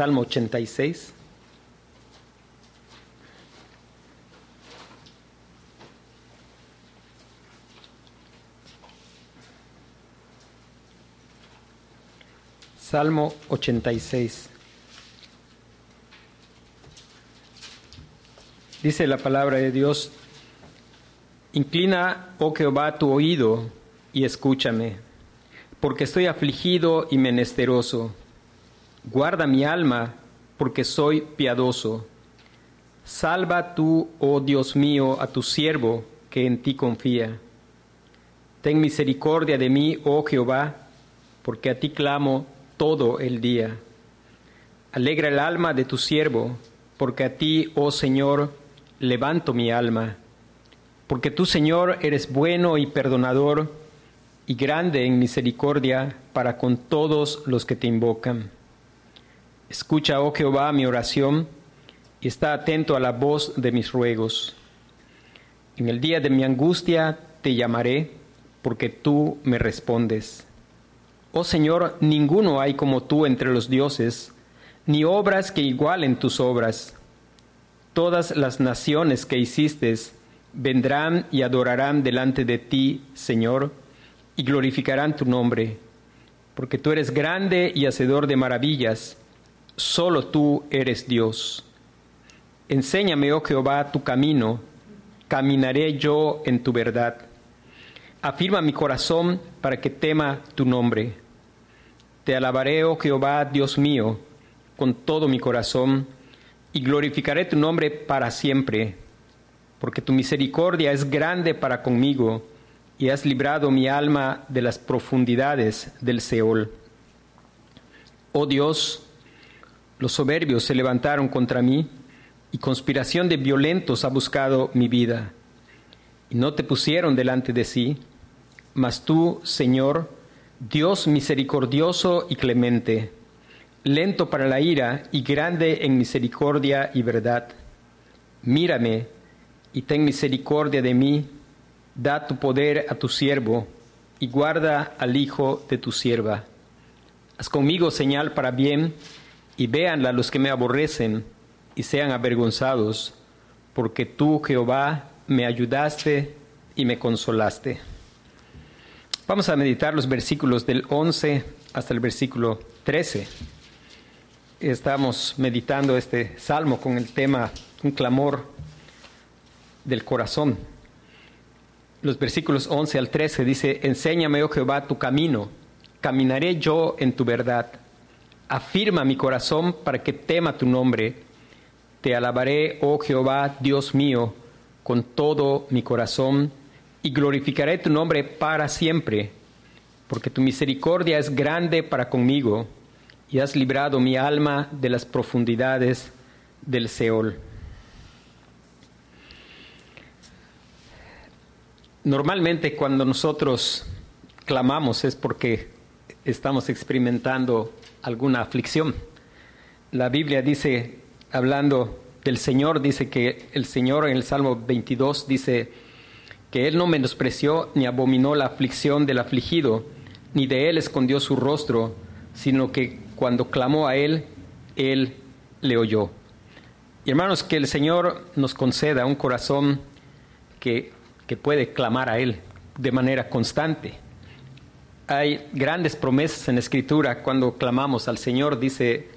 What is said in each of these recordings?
Salmo 86. Salmo 86. Dice la palabra de Dios, Inclina, oh Jehová, tu oído y escúchame, porque estoy afligido y menesteroso. Guarda mi alma, porque soy piadoso. Salva tú, oh Dios mío, a tu siervo que en ti confía. Ten misericordia de mí, oh Jehová, porque a ti clamo todo el día. Alegra el alma de tu siervo, porque a ti, oh Señor, levanto mi alma. Porque tú, Señor, eres bueno y perdonador y grande en misericordia para con todos los que te invocan. Escucha, oh Jehová, mi oración y está atento a la voz de mis ruegos. En el día de mi angustia te llamaré, porque tú me respondes. Oh Señor, ninguno hay como tú entre los dioses, ni obras que igualen tus obras. Todas las naciones que hiciste vendrán y adorarán delante de ti, Señor, y glorificarán tu nombre, porque tú eres grande y hacedor de maravillas, solo tú eres Dios. Enséñame, oh Jehová, tu camino, caminaré yo en tu verdad. Afirma mi corazón para que tema tu nombre. Te alabaré, oh Jehová, Dios mío, con todo mi corazón, y glorificaré tu nombre para siempre, porque tu misericordia es grande para conmigo, y has librado mi alma de las profundidades del Seol. Oh Dios, los soberbios se levantaron contra mí, y conspiración de violentos ha buscado mi vida. Y no te pusieron delante de sí, mas tú, Señor, Dios misericordioso y clemente, lento para la ira y grande en misericordia y verdad. Mírame y ten misericordia de mí, da tu poder a tu siervo y guarda al hijo de tu sierva. Haz conmigo señal para bien y véanla los que me aborrecen y sean avergonzados, porque tú, Jehová, me ayudaste y me consolaste. Vamos a meditar los versículos del 11 hasta el versículo 13. Estamos meditando este salmo con el tema un clamor del corazón. Los versículos 11 al 13 dice, Enséñame, oh Jehová, tu camino, caminaré yo en tu verdad. Afirma mi corazón para que tema tu nombre. Te alabaré, oh Jehová, Dios mío, con todo mi corazón y glorificaré tu nombre para siempre, porque tu misericordia es grande para conmigo y has librado mi alma de las profundidades del Seol. Normalmente cuando nosotros clamamos es porque estamos experimentando alguna aflicción. La Biblia dice, hablando del Señor, dice que el Señor en el Salmo 22 dice, que él no menospreció ni abominó la aflicción del afligido, ni de él escondió su rostro, sino que cuando clamó a él, él le oyó. Y hermanos, que el Señor nos conceda un corazón que, que puede clamar a Él de manera constante. Hay grandes promesas en la Escritura cuando clamamos al Señor, dice,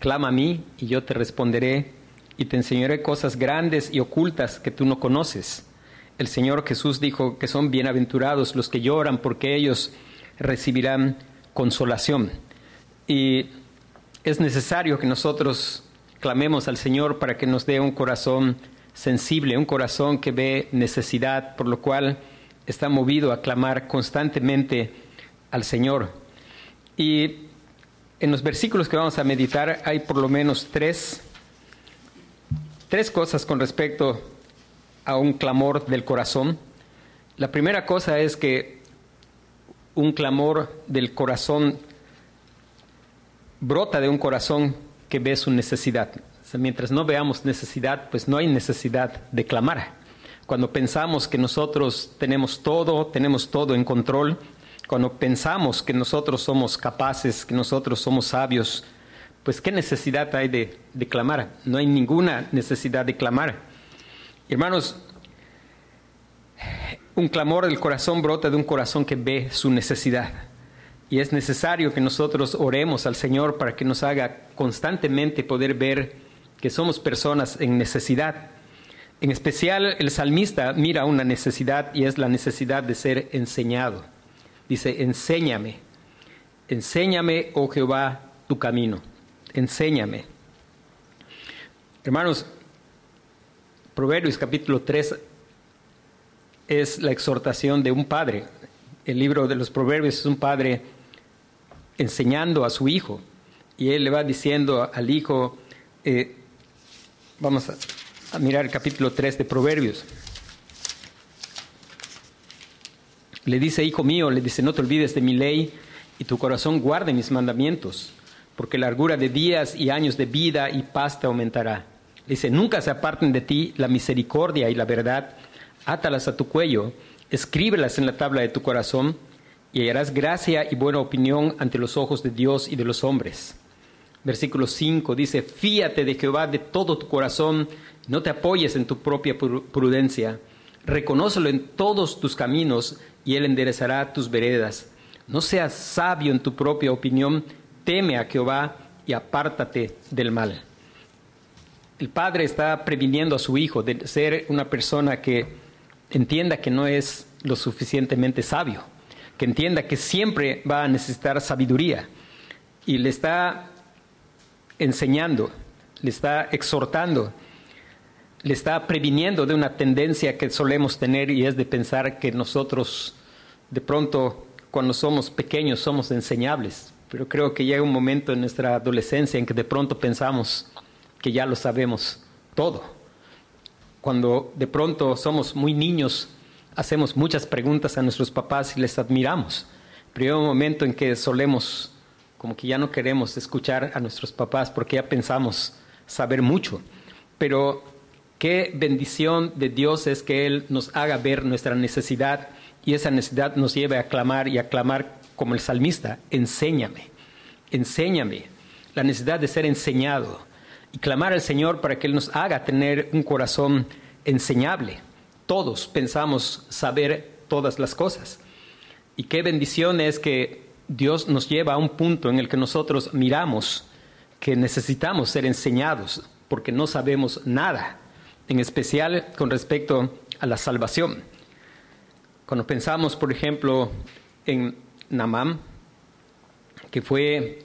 clama a mí y yo te responderé y te enseñaré cosas grandes y ocultas que tú no conoces el Señor Jesús dijo que son bienaventurados los que lloran porque ellos recibirán consolación. Y es necesario que nosotros clamemos al Señor para que nos dé un corazón sensible, un corazón que ve necesidad, por lo cual está movido a clamar constantemente al Señor. Y en los versículos que vamos a meditar hay por lo menos tres, tres cosas con respecto a un clamor del corazón. La primera cosa es que un clamor del corazón brota de un corazón que ve su necesidad. mientras no veamos necesidad, pues no hay necesidad de clamar. Cuando pensamos que nosotros tenemos todo, tenemos todo en control, cuando pensamos que nosotros somos capaces, que nosotros somos sabios, pues ¿qué necesidad hay de, de clamar? No hay ninguna necesidad de clamar. Hermanos, un clamor del corazón brota de un corazón que ve su necesidad. Y es necesario que nosotros oremos al Señor para que nos haga constantemente poder ver que somos personas en necesidad. En especial el salmista mira una necesidad y es la necesidad de ser enseñado. Dice, enséñame, enséñame, oh Jehová, tu camino, enséñame. Hermanos, Proverbios capítulo 3 es la exhortación de un padre. El libro de los Proverbios es un padre enseñando a su hijo y él le va diciendo al hijo, eh, vamos a, mirar el capítulo 3 de Proverbios. Le dice, hijo mío, le dice, no te olvides de mi ley y tu corazón guarde mis mandamientos, porque largura de días y años de vida y paz te aumentará. Dice, nunca se aparten de ti la misericordia y la verdad, átalas a tu cuello, escríbelas en la tabla de tu corazón, y hallarás gracia y buena opinión ante los ojos de Dios y de los hombres. Versículo 5 dice, fíate de Jehová de todo tu corazón, no te apoyes en tu propia prudencia, reconócelo en todos tus caminos y él enderezará tus veredas. No seas sabio en tu propia opinión, teme a Jehová y apártate del mal. El padre está previniendo a su hijo de ser una persona que entienda que no es lo suficientemente sabio, que entienda que siempre va a necesitar sabiduría y le está enseñando, le está exhortando, le está previniendo de una tendencia que solemos tener y es de pensar que nosotros de pronto cuando somos pequeños somos enseñables, pero creo que llega un momento en nuestra adolescencia en que de pronto pensamos que ya lo sabemos todo. Cuando de pronto somos muy niños, hacemos muchas preguntas a nuestros papás y les admiramos. Pero hay un momento en que solemos, como que ya no queremos escuchar a nuestros papás porque ya pensamos saber mucho. Pero qué bendición de Dios es que Él nos haga ver nuestra necesidad y esa necesidad nos lleve a clamar y a clamar como el salmista, enséñame, enséñame, la necesidad de ser enseñado y clamar al Señor para que Él nos haga tener un corazón enseñable. Todos pensamos saber todas las cosas. Y qué bendición es que Dios nos lleva a un punto en el que nosotros miramos que necesitamos ser enseñados porque no sabemos nada, en especial con respecto a la salvación. Cuando pensamos, por ejemplo, en Namán, que fue,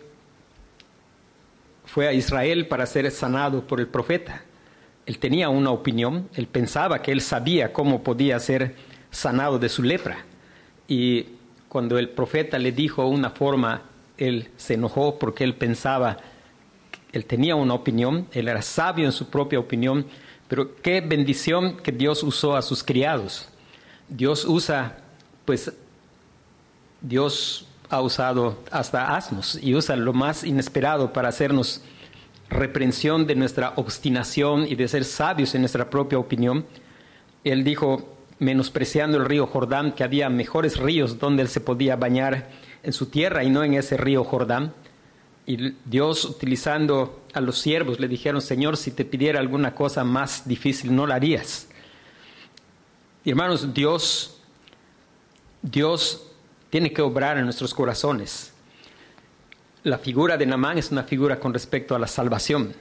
fue a Israel para ser sanado por el profeta. Él tenía una opinión, él pensaba que él sabía cómo podía ser sanado de su lepra. Y cuando el profeta le dijo una forma, él se enojó porque él pensaba, él tenía una opinión, él era sabio en su propia opinión, pero qué bendición que Dios usó a sus criados. Dios usa, pues, Dios ha usado hasta asnos y usa lo más inesperado para hacernos reprensión de nuestra obstinación y de ser sabios en nuestra propia opinión. Él dijo, menospreciando el río Jordán, que había mejores ríos donde él se podía bañar en su tierra y no en ese río Jordán. Y Dios, utilizando a los siervos, le dijeron, Señor, si te pidiera alguna cosa más difícil, no la harías. Hermanos, Dios, Dios tiene que obrar en nuestros corazones. La figura de Namán es una figura con respecto a la salvación.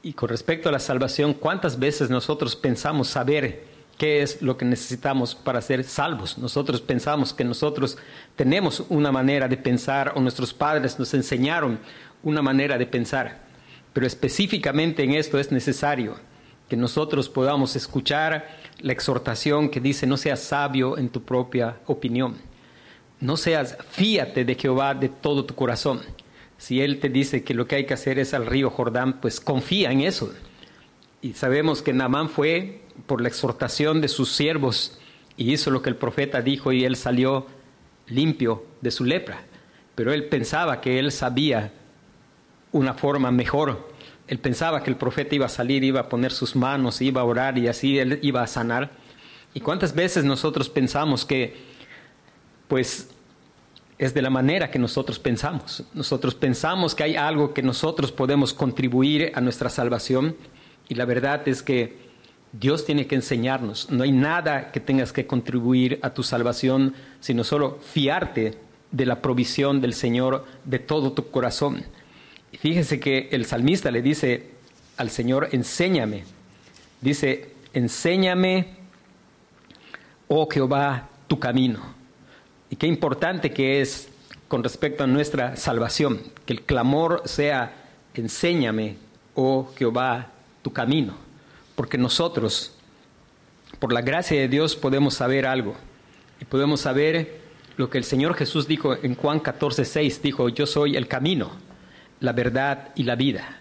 Y con respecto a la salvación, ¿cuántas veces nosotros pensamos saber qué es lo que necesitamos para ser salvos? Nosotros pensamos que nosotros tenemos una manera de pensar o nuestros padres nos enseñaron una manera de pensar. Pero específicamente en esto es necesario que nosotros podamos escuchar la exhortación que dice, no seas sabio en tu propia opinión, no seas, fíate de Jehová de todo tu corazón. Si Él te dice que lo que hay que hacer es al río Jordán, pues confía en eso. Y sabemos que Naamán fue por la exhortación de sus siervos y hizo lo que el profeta dijo y él salió limpio de su lepra. Pero él pensaba que él sabía una forma mejor él pensaba que el profeta iba a salir, iba a poner sus manos, iba a orar y así él iba a sanar. ¿Y cuántas veces nosotros pensamos que, pues, es de la manera que nosotros pensamos. Nosotros pensamos que hay algo que nosotros podemos contribuir a nuestra salvación y la verdad es que Dios tiene que enseñarnos. No hay nada que tengas que contribuir a tu salvación, sino solo fiarte de la provisión del Señor de todo tu corazón. Y fíjese que el salmista le dice al Señor, enséñame. Dice, enséñame, oh Jehová, tu camino. Y qué importante que es con respecto a nuestra salvación, que el clamor sea, enséñame, oh Jehová, tu camino, porque nosotros, por la gracia de Dios, podemos saber algo y podemos saber lo que el Señor Jesús dijo en Juan 14, 6, dijo, yo soy el camino, la verdad y la vida.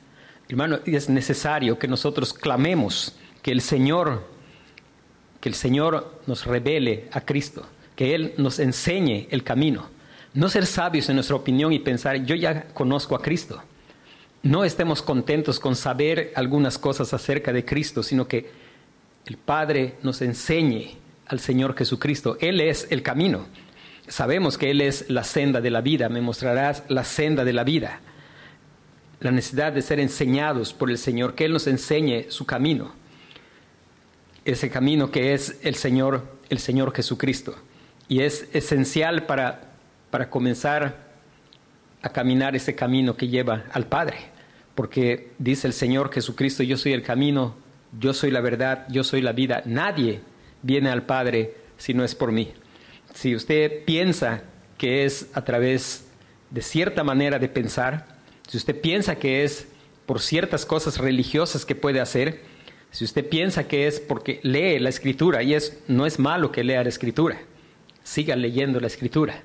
Hermano, es necesario que nosotros clamemos que el Señor, que el Señor nos revele a Cristo que Él nos enseñe el camino. No ser sabios en nuestra opinión y pensar, yo ya conozco a Cristo. No estemos contentos con saber algunas cosas acerca de Cristo, sino que el Padre nos enseñe al Señor Jesucristo. Él es el camino. Sabemos que Él es la senda de la vida. Me mostrarás la senda de la vida. La necesidad de ser enseñados por el Señor, que Él nos enseñe su camino. Ese camino que es el Señor, el Señor Jesucristo y es esencial para, para comenzar a caminar ese camino que lleva al Padre, porque dice el Señor Jesucristo, yo soy el camino, yo soy la verdad, yo soy la vida, nadie viene al Padre si no es por mí. Si usted piensa que es a través de cierta manera de pensar, si usted piensa que es por ciertas cosas religiosas que puede hacer, si usted piensa que es porque lee la escritura, y es, no es malo que lea la escritura, siga leyendo la escritura.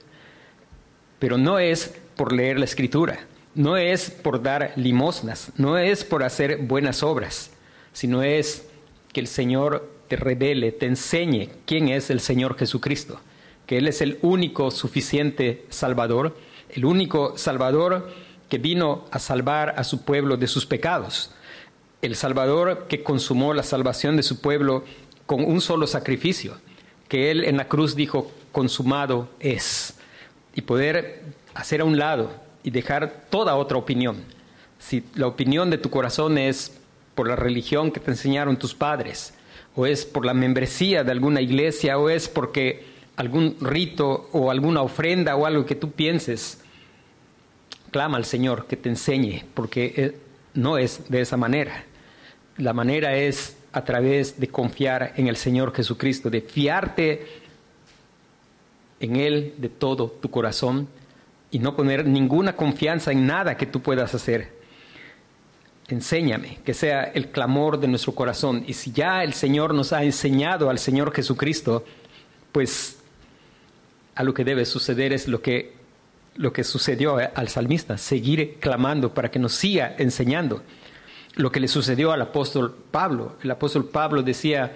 Pero no es por leer la escritura, no es por dar limosnas, no es por hacer buenas obras, sino es que el Señor te revele, te enseñe quién es el Señor Jesucristo, que Él es el único suficiente Salvador, el único Salvador que vino a salvar a su pueblo de sus pecados, el Salvador que consumó la salvación de su pueblo con un solo sacrificio, que Él en la cruz dijo, consumado es. Y poder hacer a un lado y dejar toda otra opinión. Si la opinión de tu corazón es por la religión que te enseñaron tus padres, o es por la membresía de alguna iglesia, o es porque algún rito o alguna ofrenda o algo que tú pienses, clama al Señor que te enseñe, porque eh, no es de esa manera. La manera es a través de confiar en el Señor Jesucristo, de fiarte en Él de todo tu corazón y no poner ninguna confianza en nada que tú puedas hacer. Enséñame, que sea el clamor de nuestro corazón. Y si ya el Señor nos ha enseñado al Señor Jesucristo, pues a lo que debe suceder es lo que, lo que sucedió al salmista, seguir clamando para que nos siga enseñando lo que le sucedió al apóstol Pablo. El apóstol Pablo decía,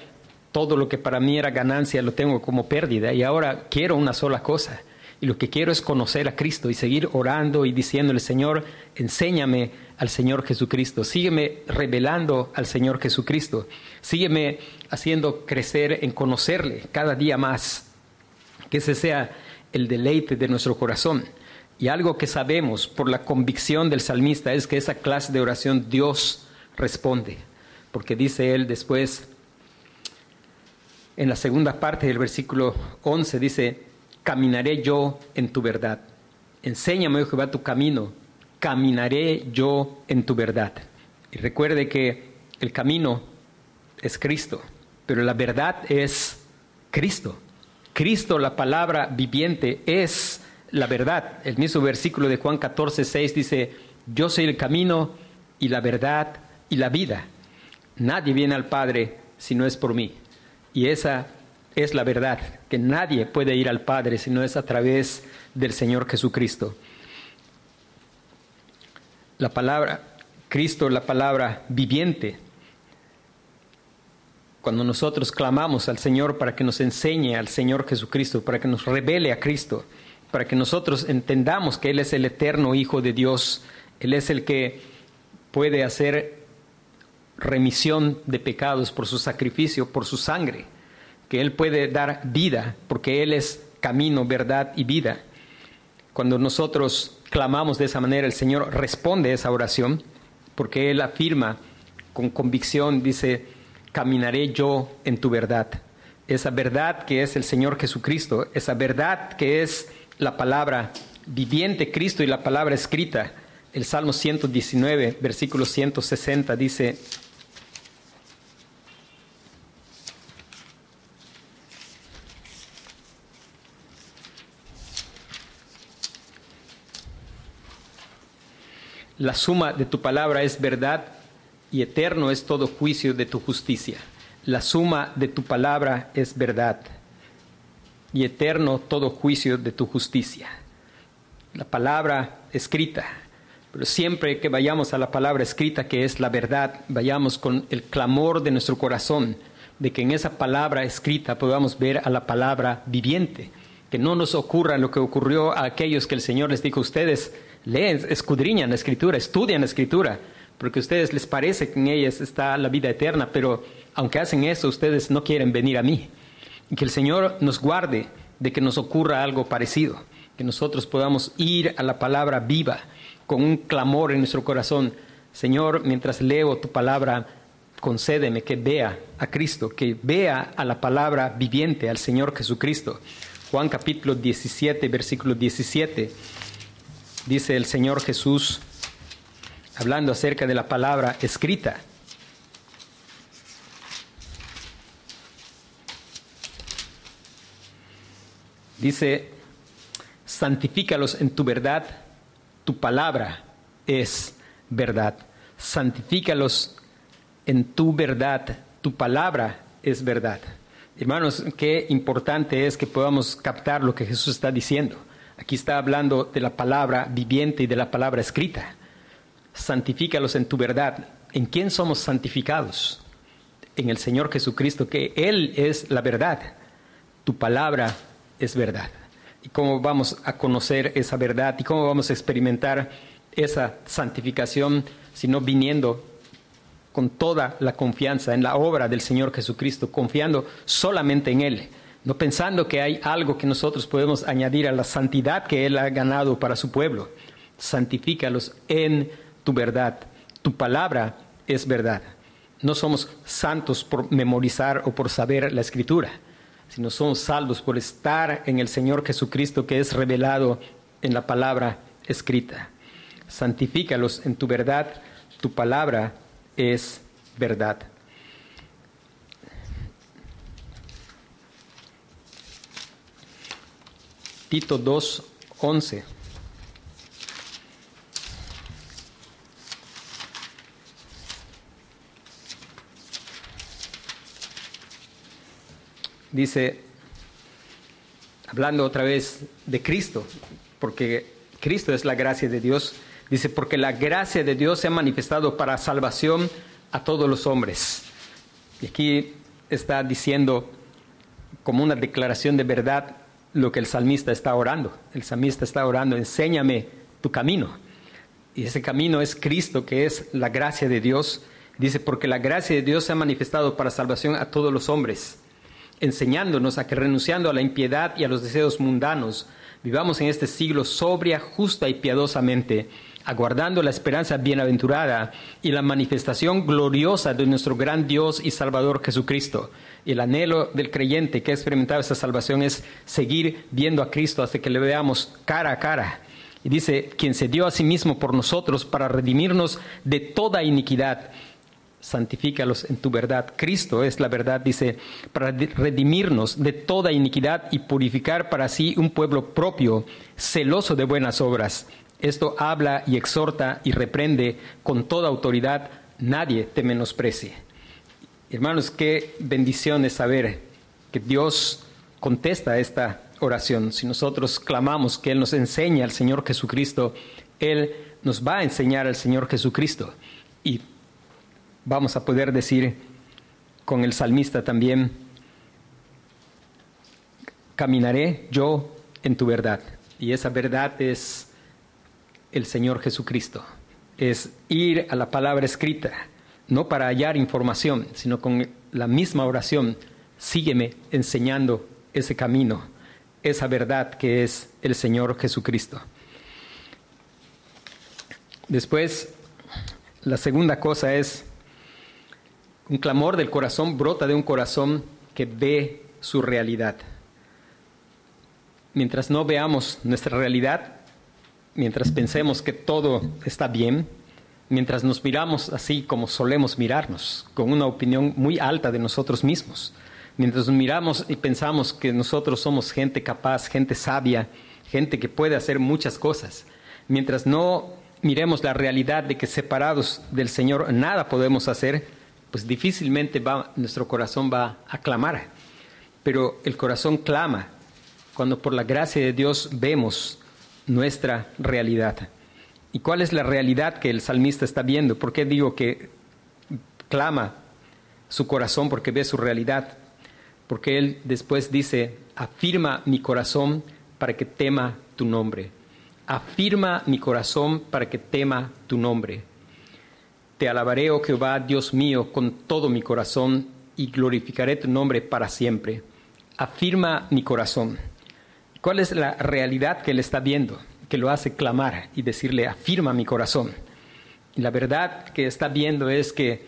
todo lo que para mí era ganancia lo tengo como pérdida y ahora quiero una sola cosa. Y lo que quiero es conocer a Cristo y seguir orando y diciéndole, Señor, enséñame al Señor Jesucristo, sígueme revelando al Señor Jesucristo, sígueme haciendo crecer en conocerle cada día más, que ese sea el deleite de nuestro corazón. Y algo que sabemos por la convicción del salmista es que esa clase de oración Dios responde, porque dice él después, en la segunda parte del versículo 11, dice, caminaré yo en tu verdad. Enséñame, oh Jehová, tu camino, caminaré yo en tu verdad. Y recuerde que el camino es Cristo, pero la verdad es Cristo. Cristo, la palabra viviente, es la verdad. El mismo versículo de Juan 14, 6 dice, yo soy el camino y la verdad y la vida. Nadie viene al Padre si no es por mí. Y esa es la verdad, que nadie puede ir al Padre si no es a través del Señor Jesucristo. La palabra, Cristo, la palabra viviente. Cuando nosotros clamamos al Señor para que nos enseñe al Señor Jesucristo, para que nos revele a Cristo, para que nosotros entendamos que Él es el eterno Hijo de Dios, Él es el que puede hacer remisión de pecados por su sacrificio, por su sangre, que Él puede dar vida, porque Él es camino, verdad y vida. Cuando nosotros clamamos de esa manera, el Señor responde a esa oración, porque Él afirma con convicción, dice, caminaré yo en tu verdad. Esa verdad que es el Señor Jesucristo, esa verdad que es la palabra viviente Cristo y la palabra escrita. El Salmo 119, versículo 160 dice, La suma de tu palabra es verdad y eterno es todo juicio de tu justicia. La suma de tu palabra es verdad y eterno todo juicio de tu justicia. La palabra escrita, pero siempre que vayamos a la palabra escrita, que es la verdad, vayamos con el clamor de nuestro corazón, de que en esa palabra escrita podamos ver a la palabra viviente, que no nos ocurra lo que ocurrió a aquellos que el Señor les dijo, ustedes leen, escudriñan la escritura, estudian la escritura, porque a ustedes les parece que en ellas está la vida eterna, pero aunque hacen eso, ustedes no quieren venir a mí. Y que el Señor nos guarde de que nos ocurra algo parecido, que nosotros podamos ir a la palabra viva con un clamor en nuestro corazón. Señor, mientras leo tu palabra, concédeme que vea a Cristo, que vea a la palabra viviente, al Señor Jesucristo. Juan capítulo 17, versículo 17 dice el Señor Jesús, hablando acerca de la palabra escrita. Dice, santifícalos en tu verdad, tu palabra es verdad. Santifícalos en tu verdad, tu palabra es verdad. Hermanos, qué importante es que podamos captar lo que Jesús está diciendo. Aquí está hablando de la palabra viviente y de la palabra escrita. Santifícalos en tu verdad. ¿En quién somos santificados? En el Señor Jesucristo, que Él es la verdad. Tu palabra es verdad. ¿Y cómo vamos a conocer esa verdad? ¿Y cómo vamos a experimentar esa santificación si no viniendo con toda la confianza en la obra del Señor Jesucristo, confiando solamente en Él? No pensando que hay algo que nosotros podemos añadir a la santidad que Él ha ganado para su pueblo. Santifícalos en tu verdad. Tu palabra es verdad. No somos santos por memorizar o por saber la escritura, sino somos salvos por estar en el Señor Jesucristo que es revelado en la palabra escrita. Santifícalos en tu verdad. Tu palabra es verdad. Tito 2, 11. Dice, hablando otra vez de Cristo, porque Cristo es la gracia de Dios, dice, porque la gracia de Dios se ha manifestado para salvación a todos los hombres. Y aquí está diciendo como una declaración de verdad lo que el salmista está orando. El salmista está orando, enséñame tu camino. Y ese camino es Cristo, que es la gracia de Dios. Dice, porque la gracia de Dios se ha manifestado para salvación a todos los hombres, enseñándonos a que renunciando a la impiedad y a los deseos mundanos, vivamos en este siglo sobria, justa y piadosamente, aguardando la esperanza bienaventurada y la manifestación gloriosa de nuestro gran Dios y Salvador Jesucristo el anhelo del creyente que ha experimentado esa salvación es seguir viendo a Cristo hasta que le veamos cara a cara. Y dice, quien se dio a sí mismo por nosotros para redimirnos de toda iniquidad. Santifícalos en tu verdad. Cristo es la verdad, dice, para redimirnos de toda iniquidad y purificar para sí un pueblo propio, celoso de buenas obras. Esto habla y exhorta y reprende con toda autoridad. Nadie te menosprecie. Hermanos, qué bendición es saber que Dios contesta esta oración. Si nosotros clamamos que Él nos enseñe al Señor Jesucristo, Él nos va a enseñar al Señor Jesucristo. Y vamos a poder decir con el salmista también, caminaré yo en tu verdad. Y esa verdad es el Señor Jesucristo. Es ir a la palabra escrita no para hallar información, sino con la misma oración, sígueme enseñando ese camino, esa verdad que es el Señor Jesucristo. Después, la segunda cosa es, un clamor del corazón brota de un corazón que ve su realidad. Mientras no veamos nuestra realidad, mientras pensemos que todo está bien, mientras nos miramos así como solemos mirarnos, con una opinión muy alta de nosotros mismos, mientras nos miramos y pensamos que nosotros somos gente capaz, gente sabia, gente que puede hacer muchas cosas, mientras no miremos la realidad de que separados del Señor nada podemos hacer, pues difícilmente va, nuestro corazón va a clamar. Pero el corazón clama cuando por la gracia de Dios vemos nuestra realidad. ¿Y cuál es la realidad que el salmista está viendo? ¿Por qué digo que clama su corazón porque ve su realidad? Porque él después dice, afirma mi corazón para que tema tu nombre. Afirma mi corazón para que tema tu nombre. Te alabaré, oh Jehová, Dios mío, con todo mi corazón y glorificaré tu nombre para siempre. Afirma mi corazón. ¿Cuál es la realidad que él está viendo? Que lo hace clamar y decirle, afirma mi corazón. Y la verdad que está viendo es que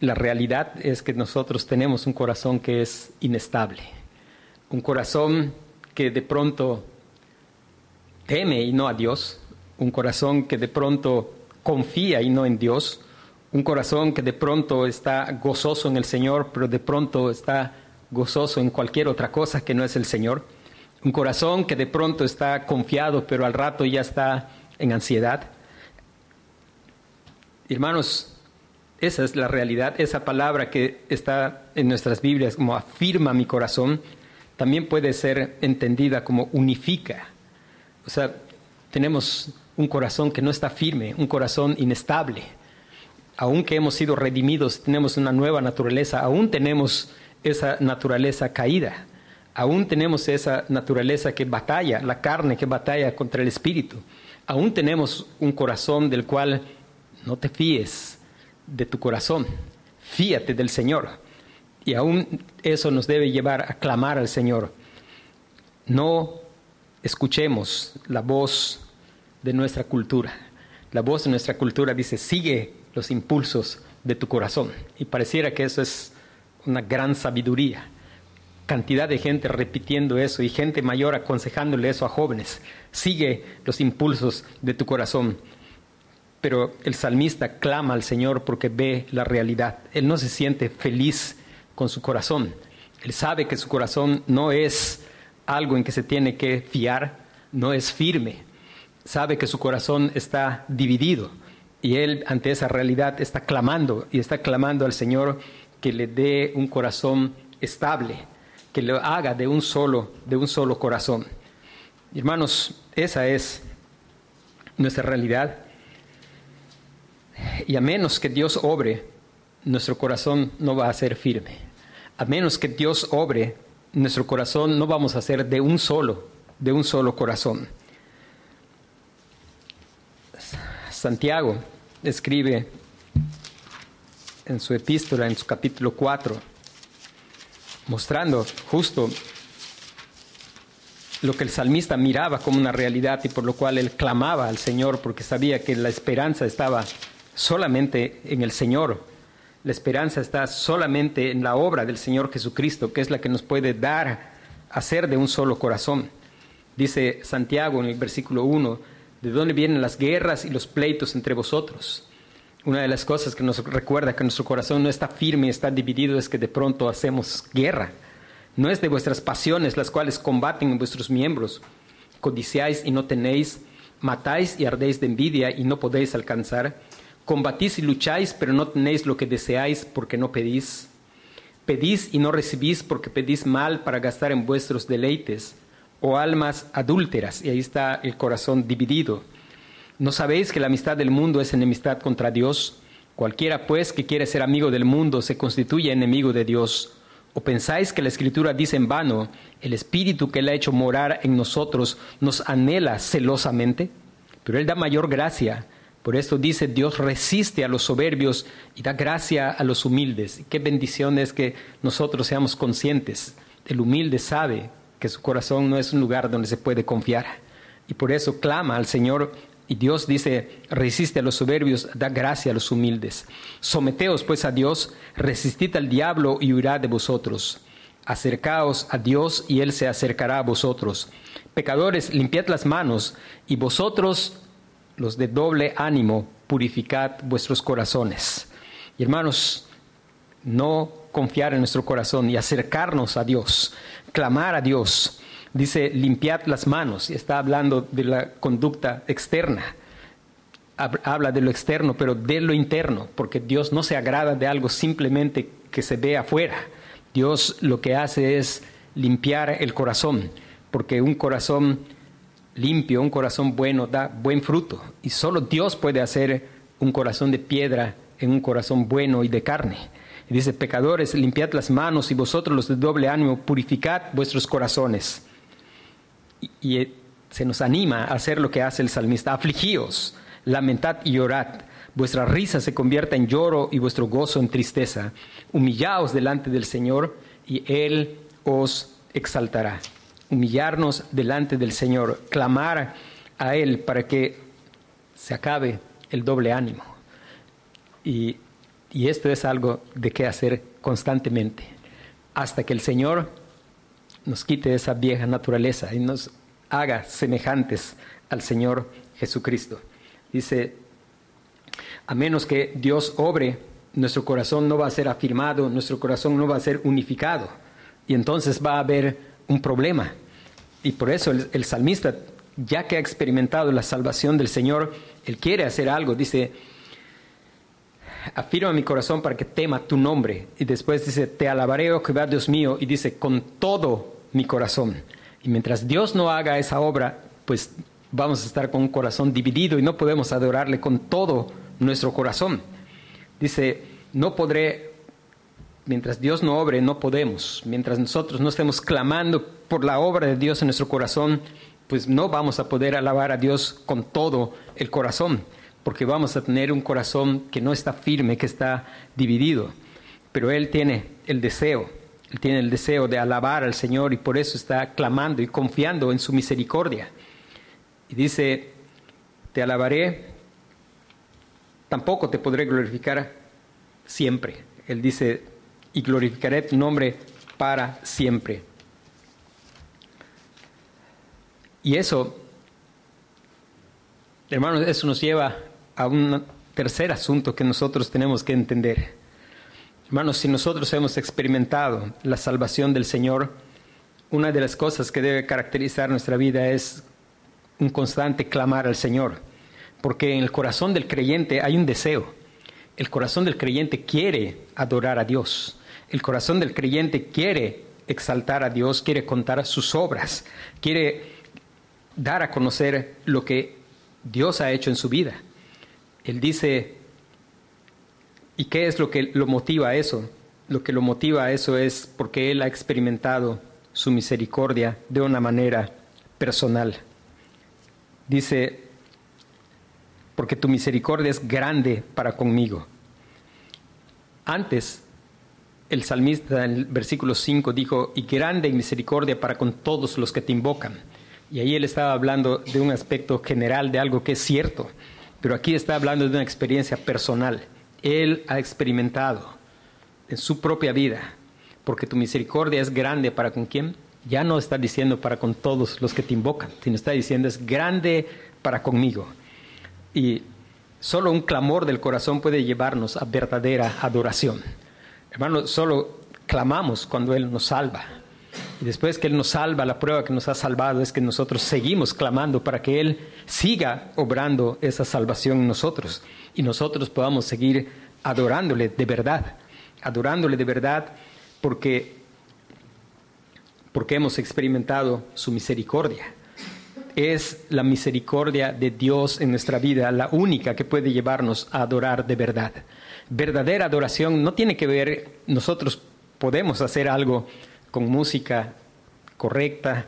la realidad es que nosotros tenemos un corazón que es inestable. Un corazón que de pronto teme y no a Dios. Un corazón que de pronto confía y no en Dios. Un corazón que de pronto está gozoso en el Señor, pero de pronto está gozoso en cualquier otra cosa que no es el Señor. Un corazón que de pronto está confiado, pero al rato ya está en ansiedad. Hermanos, esa es la realidad, esa palabra que está en nuestras Biblias como afirma mi corazón, también puede ser entendida como unifica. O sea, tenemos un corazón que no está firme, un corazón inestable. Aunque hemos sido redimidos, tenemos una nueva naturaleza, aún tenemos esa naturaleza caída. Aún tenemos esa naturaleza que batalla, la carne que batalla contra el espíritu. Aún tenemos un corazón del cual no te fíes de tu corazón, fíate del Señor. Y aún eso nos debe llevar a clamar al Señor. No escuchemos la voz de nuestra cultura. La voz de nuestra cultura dice, sigue los impulsos de tu corazón. Y pareciera que eso es una gran sabiduría. Cantidad de gente repitiendo eso y gente mayor aconsejándole eso a jóvenes. Sigue los impulsos de tu corazón. Pero el salmista clama al Señor porque ve la realidad. Él no se siente feliz con su corazón. Él sabe que su corazón no es algo en que se tiene que fiar, no es firme. Sabe que su corazón está dividido y él ante esa realidad está clamando y está clamando al Señor que le dé un corazón estable, que lo haga de un solo, de un solo corazón. Hermanos, esa es nuestra realidad. Y a menos que Dios obre, nuestro corazón no va a ser firme. A menos que Dios obre, nuestro corazón no vamos a ser de un solo, de un solo corazón. Santiago escribe en su epístola, en su capítulo 4, mostrando justo lo que el salmista miraba como una realidad y por lo cual él clamaba al Señor porque sabía que la esperanza estaba solamente en el Señor. La esperanza está solamente en la obra del Señor Jesucristo, que es la que nos puede dar a ser de un solo corazón. Dice Santiago en el versículo 1, ¿de dónde vienen las guerras y los pleitos entre vosotros? Una de las cosas que nos recuerda que nuestro corazón no está firme, está dividido, es que de pronto hacemos guerra. No es de vuestras pasiones las cuales combaten en vuestros miembros. Codiciáis y no tenéis, matáis y ardéis de envidia y no podéis alcanzar. Combatís y lucháis, pero no tenéis lo que deseáis porque no pedís. Pedís y no recibís porque pedís mal para gastar en vuestros deleites. O almas adúlteras, y ahí está el corazón dividido ¿No sabéis que la amistad del mundo es enemistad contra Dios? Cualquiera pues que quiere ser amigo del mundo se constituye enemigo de Dios. ¿O pensáis que la Escritura dice en vano, el Espíritu que Él ha hecho morar en nosotros nos anhela celosamente? Pero Él da mayor gracia. Por esto dice, Dios resiste a los soberbios y da gracia a los humildes. Qué bendición es que nosotros seamos conscientes El humilde sabe que su corazón no es un lugar donde se puede confiar. Y por eso clama al Señor y Dios dice, resiste a los soberbios, da gracia a los humildes. Someteos pues a Dios, resistid al diablo y huirá de vosotros. Acercaos a Dios y Él se acercará a vosotros. Pecadores, limpiad las manos y vosotros, los de doble ánimo, purificad vuestros corazones. Y hermanos, no confiar en nuestro corazón y acercarnos a Dios, clamar a Dios. Dice, limpiad las manos, está hablando de la conducta externa. Habla de lo externo, pero de lo interno, porque Dios no se agrada de algo simplemente que se ve afuera. Dios lo que hace es limpiar el corazón, porque un corazón limpio, un corazón bueno, da buen fruto. Y solo Dios puede hacer un corazón de piedra en un corazón bueno y de carne. Y dice, pecadores, limpiad las manos y vosotros los de doble ánimo, purificad vuestros corazones. Y, eh, se nos anima a hacer lo que hace el salmista, afligíos, lamentad y llorad. Vuestra risa se convierta en lloro y vuestro gozo en tristeza. Humillaos delante del Señor y Él os exaltará. Humillarnos delante del Señor, clamar a Él para que se acabe el doble ánimo. Y, y esto es algo de qué hacer constantemente, hasta que el Señor nos quite esa vieja naturaleza y nos haga semejantes al Señor Jesucristo. Dice, a menos que Dios obre, nuestro corazón no va a ser afirmado, nuestro corazón no va a ser unificado. Y entonces va a haber un problema. Y por eso el, salmista, ya que ha experimentado la salvación del Señor, él quiere hacer algo. Dice, afirma mi corazón para que tema tu nombre. Y después dice, te alabaré, oh Jehová Dios mío. Y dice, con todo mi corazón. Y mientras Dios no haga esa obra, pues vamos a estar con un corazón dividido y no podemos adorarle con todo nuestro corazón. Dice, no podré, mientras Dios no obre, no podemos. Mientras nosotros no estemos clamando por la obra de Dios en nuestro corazón, pues no vamos a poder alabar a Dios con todo el corazón, porque vamos a tener un corazón que no está firme, que está dividido. Pero Él tiene el deseo, Él tiene el deseo de alabar al Señor y por eso está clamando y confiando en su misericordia. Y dice, te alabaré, tampoco te podré glorificar siempre. Él dice, y glorificaré tu nombre para siempre. Y eso, hermanos, eso nos lleva a un tercer asunto que nosotros tenemos que entender. Hermanos, si nosotros hemos experimentado la salvación del Señor, una de las cosas que debe caracterizar nuestra vida es un constante clamar al Señor, porque en el corazón del creyente hay un deseo. El corazón del creyente quiere adorar a Dios. El corazón del creyente quiere exaltar a Dios, quiere contar sus obras, quiere dar a conocer lo que Dios ha hecho en su vida. Él dice, ¿y qué es lo que lo motiva a eso? Lo que lo motiva a eso es porque Él ha experimentado su misericordia de una manera personal. Dice, porque tu misericordia es grande para conmigo. Antes, el salmista en el versículo 5 dijo, y grande misericordia para con todos los que te invocan. Y ahí él estaba hablando de un aspecto general, de algo que es cierto, pero aquí está hablando de una experiencia personal. Él ha experimentado en su propia vida, porque tu misericordia es grande para con quién? Ya no está diciendo para con todos los que te invocan, sino está diciendo es grande para conmigo. Y solo un clamor del corazón puede llevarnos a verdadera adoración. Hermanos, solo clamamos cuando Él nos salva. Y después que Él nos salva, la prueba que nos ha salvado es que nosotros seguimos clamando para que Él siga obrando esa salvación en nosotros y nosotros podamos seguir adorándole de verdad, adorándole de verdad porque, porque hemos experimentado su misericordia. Es la misericordia de Dios en nuestra vida la única que puede llevarnos a adorar de verdad. Verdadera adoración no tiene que ver, nosotros podemos hacer algo con música correcta,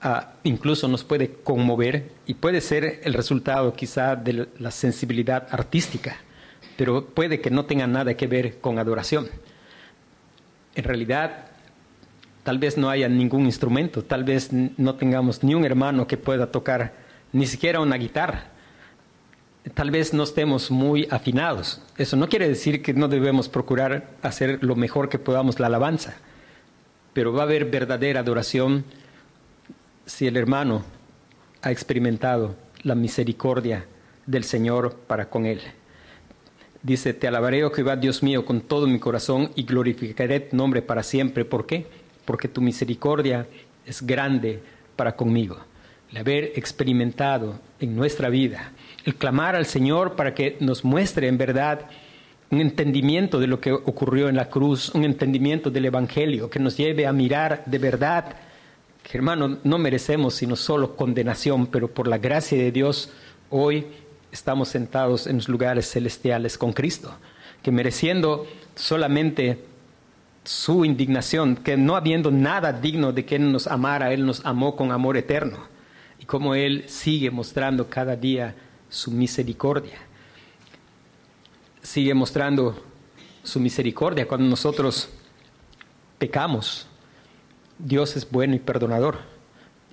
ah, incluso nos puede conmover y puede ser el resultado quizá de la sensibilidad artística, pero puede que no tenga nada que ver con adoración. En realidad, Tal vez no haya ningún instrumento, tal vez no tengamos ni un hermano que pueda tocar ni siquiera una guitarra. Tal vez no estemos muy afinados. Eso no quiere decir que no debemos procurar hacer lo mejor que podamos la alabanza, pero va a haber verdadera adoración si el hermano ha experimentado la misericordia del Señor para con él. Dice, te alabaré, oh Jehová, Dios mío, con todo mi corazón y glorificaré tu nombre para siempre. ¿Por qué? porque tu misericordia es grande para conmigo. El haber experimentado en nuestra vida, el clamar al Señor para que nos muestre en verdad un entendimiento de lo que ocurrió en la cruz, un entendimiento del Evangelio que nos lleve a mirar de verdad que hermano, no merecemos sino solo condenación, pero por la gracia de Dios hoy estamos sentados en los lugares celestiales con Cristo, que mereciendo solamente su indignación, que no habiendo nada digno de que Él nos amara, Él nos amó con amor eterno. Y como Él sigue mostrando cada día su misericordia. Sigue mostrando su misericordia cuando nosotros pecamos. Dios es bueno y perdonador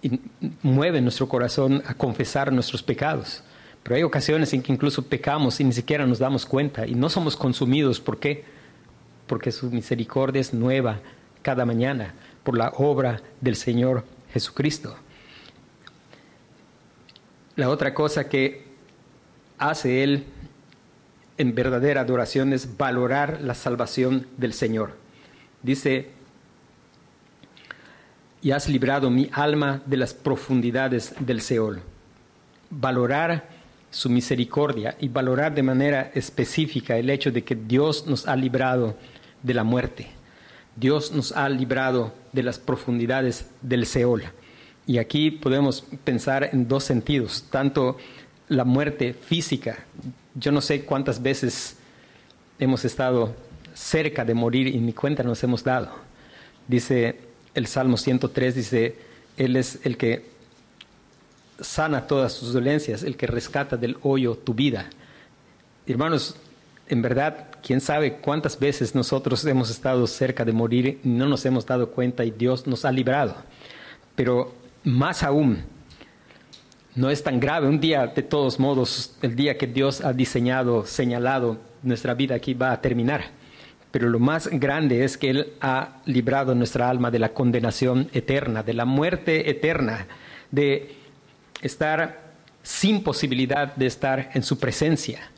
y mueve nuestro corazón a confesar nuestros pecados. Pero hay ocasiones en que incluso pecamos y ni siquiera nos damos cuenta y no somos consumidos. ¿Por qué? porque su misericordia es nueva cada mañana por la obra del Señor Jesucristo. La otra cosa que hace Él en verdadera adoración es valorar la salvación del Señor. Dice, y has librado mi alma de las profundidades del Seol. Valorar su misericordia y valorar de manera específica el hecho de que Dios nos ha librado de la muerte. Dios nos ha librado de las profundidades del Seol. Y aquí podemos pensar en dos sentidos, tanto la muerte física. Yo no sé cuántas veces hemos estado cerca de morir y ni cuenta nos hemos dado. Dice el Salmo 103, dice, Él es el que sana todas tus dolencias, el que rescata del hoyo tu vida. Hermanos, en verdad, quién sabe cuántas veces nosotros hemos estado cerca de morir y no nos hemos dado cuenta y Dios nos ha librado. Pero más aún, no es tan grave. Un día, de todos modos, el día que Dios ha diseñado, señalado, nuestra vida aquí va a terminar. Pero lo más grande es que Él ha librado nuestra alma de la condenación eterna, de la muerte eterna, de estar sin posibilidad de estar en su presencia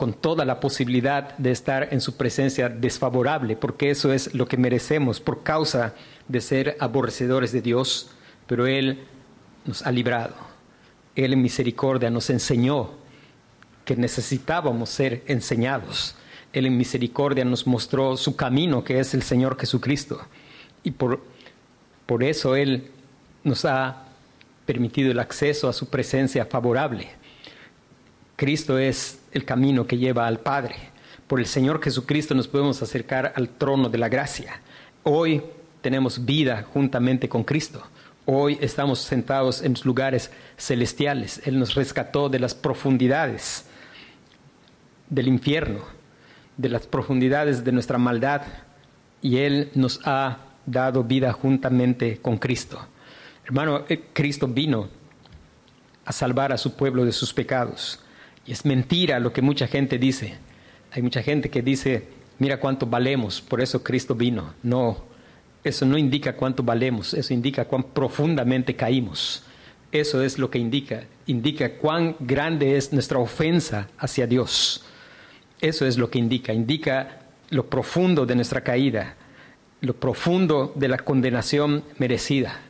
con toda la posibilidad de estar en su presencia desfavorable, porque eso es lo que merecemos por causa de ser aborrecedores de Dios, pero Él nos ha librado. Él en misericordia nos enseñó que necesitábamos ser enseñados. Él en misericordia nos mostró su camino, que es el Señor Jesucristo. Y por, por eso Él nos ha permitido el acceso a su presencia favorable. Cristo es el camino que lleva al Padre. Por el Señor Jesucristo nos podemos acercar al trono de la gracia. Hoy tenemos vida juntamente con Cristo. Hoy estamos sentados en lugares celestiales. Él nos rescató de las profundidades del infierno, de las profundidades de nuestra maldad, y Él nos ha dado vida juntamente con Cristo. Hermano, eh, Cristo vino a salvar a su pueblo de sus pecados. Y es mentira lo que mucha gente dice. Hay mucha gente que dice, mira cuánto valemos, por eso Cristo vino. No, eso no indica cuánto valemos, eso indica cuán profundamente caímos. Eso es lo que indica, indica cuán grande es nuestra ofensa hacia Dios. Eso es lo que indica, indica lo profundo de nuestra caída, lo profundo de la condenación merecida.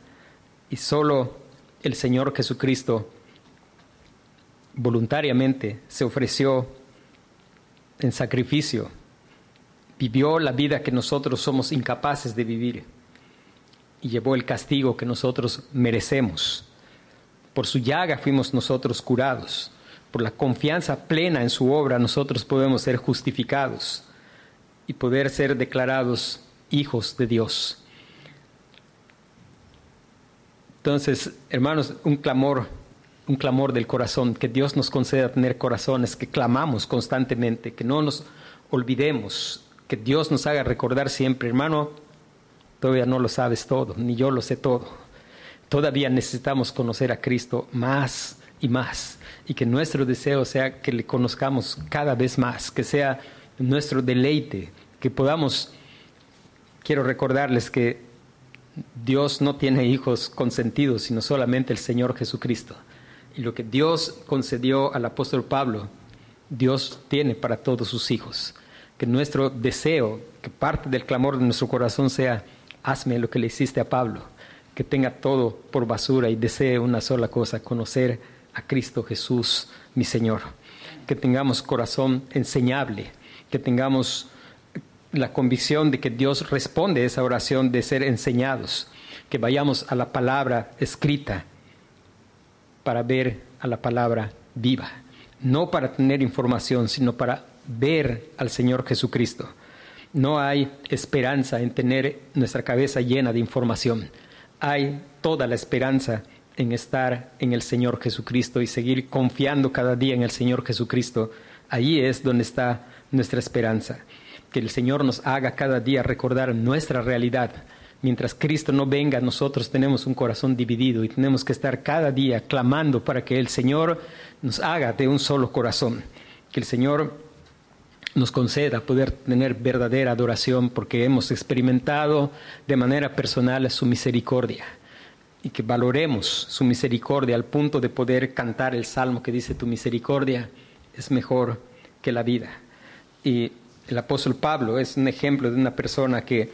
Y solo el Señor Jesucristo voluntariamente se ofreció en sacrificio, vivió la vida que nosotros somos incapaces de vivir y llevó el castigo que nosotros merecemos. Por su llaga fuimos nosotros curados. Por la confianza plena en su obra nosotros podemos ser justificados y poder ser declarados hijos de Dios. Entonces, hermanos, un clamor un clamor del corazón, que Dios nos conceda tener corazones que clamamos constantemente, que no nos olvidemos, que Dios nos haga recordar siempre, hermano, Todavía no lo sabes todo, ni yo lo sé todo. Todavía necesitamos conocer a Cristo más y más. Y que nuestro deseo sea que le conozcamos cada vez más, que sea nuestro deleite, que podamos... Quiero recordarles que Dios no tiene hijos consentidos, sino solamente el Señor Jesucristo. Y lo que Dios concedió al apóstol Pablo, Dios tiene para todos sus hijos. Que nuestro deseo, que parte del clamor de nuestro corazón sea hazme lo que le hiciste a Pablo, que tenga todo por basura y desee una sola cosa, conocer a Cristo Jesús, mi Señor. Que tengamos corazón enseñable, que tengamos la convicción de que Dios responde a esa oración de ser enseñados, que vayamos a la palabra escrita para ver a la palabra viva, no para tener información, sino para ver al Señor Jesucristo no hay esperanza en tener nuestra cabeza llena de información. Hay toda la esperanza en estar en el Señor Jesucristo y seguir confiando cada día en el Señor Jesucristo. Allí es donde está nuestra esperanza. Que el Señor nos haga cada día recordar nuestra realidad. Mientras Cristo no venga, nosotros tenemos un corazón dividido y tenemos que estar cada día clamando para que el Señor nos haga de un solo corazón. Que el Señor nos conceda poder tener verdadera adoración porque hemos experimentado de manera personal su misericordia y que valoremos su misericordia al punto de poder cantar el salmo que dice tu misericordia es mejor que la vida. Y el apóstol Pablo es un ejemplo de una persona que,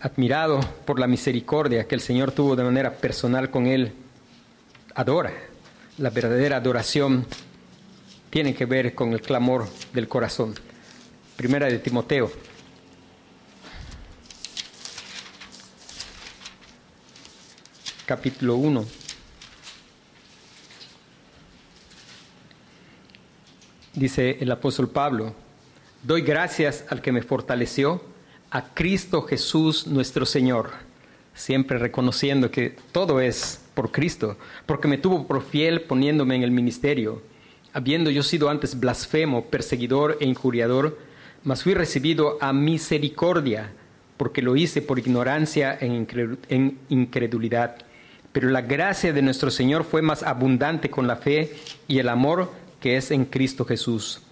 admirado por la misericordia que el Señor tuvo de manera personal con él, adora. La verdadera adoración tiene que ver con el clamor del corazón. Primera de Timoteo. Capítulo 1. Dice el apóstol Pablo, doy gracias al que me fortaleció, a Cristo Jesús nuestro Señor, siempre reconociendo que todo es por Cristo, porque me tuvo por fiel poniéndome en el ministerio habiendo yo sido antes blasfemo, perseguidor e injuriador, mas fui recibido a misericordia, porque lo hice por ignorancia en incredulidad. Pero la gracia de nuestro Señor fue más abundante con la fe y el amor que es en Cristo Jesús.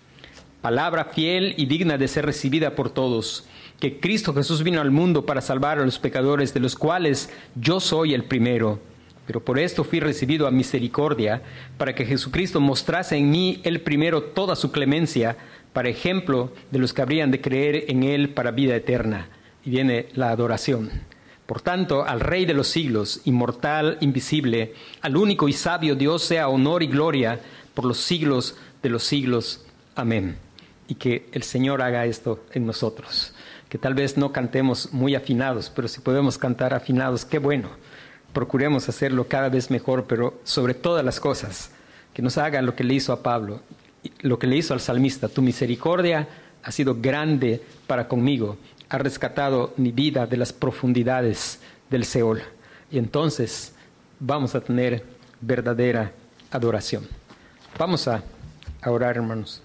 Palabra fiel y digna de ser recibida por todos, que Cristo Jesús vino al mundo para salvar a los pecadores, de los cuales yo soy el primero pero por esto fui recibido a misericordia, para que Jesucristo mostrase en mí el primero toda su clemencia, para ejemplo de los que habrían de creer en Él para vida eterna. Y viene la adoración. Por tanto, al Rey de los siglos, inmortal, invisible, al único y sabio Dios sea honor y gloria por los siglos de los siglos. Amén. Y que el Señor haga esto en nosotros. Que tal vez no cantemos muy afinados, pero si podemos cantar afinados, qué bueno procuremos hacerlo cada vez mejor, pero sobre todas las cosas, que nos haga lo que le hizo a Pablo, lo que le hizo al salmista. Tu misericordia ha sido grande para conmigo, ha rescatado mi vida de las profundidades del Seol. Y entonces vamos a tener verdadera adoración. Vamos a orar, hermanos.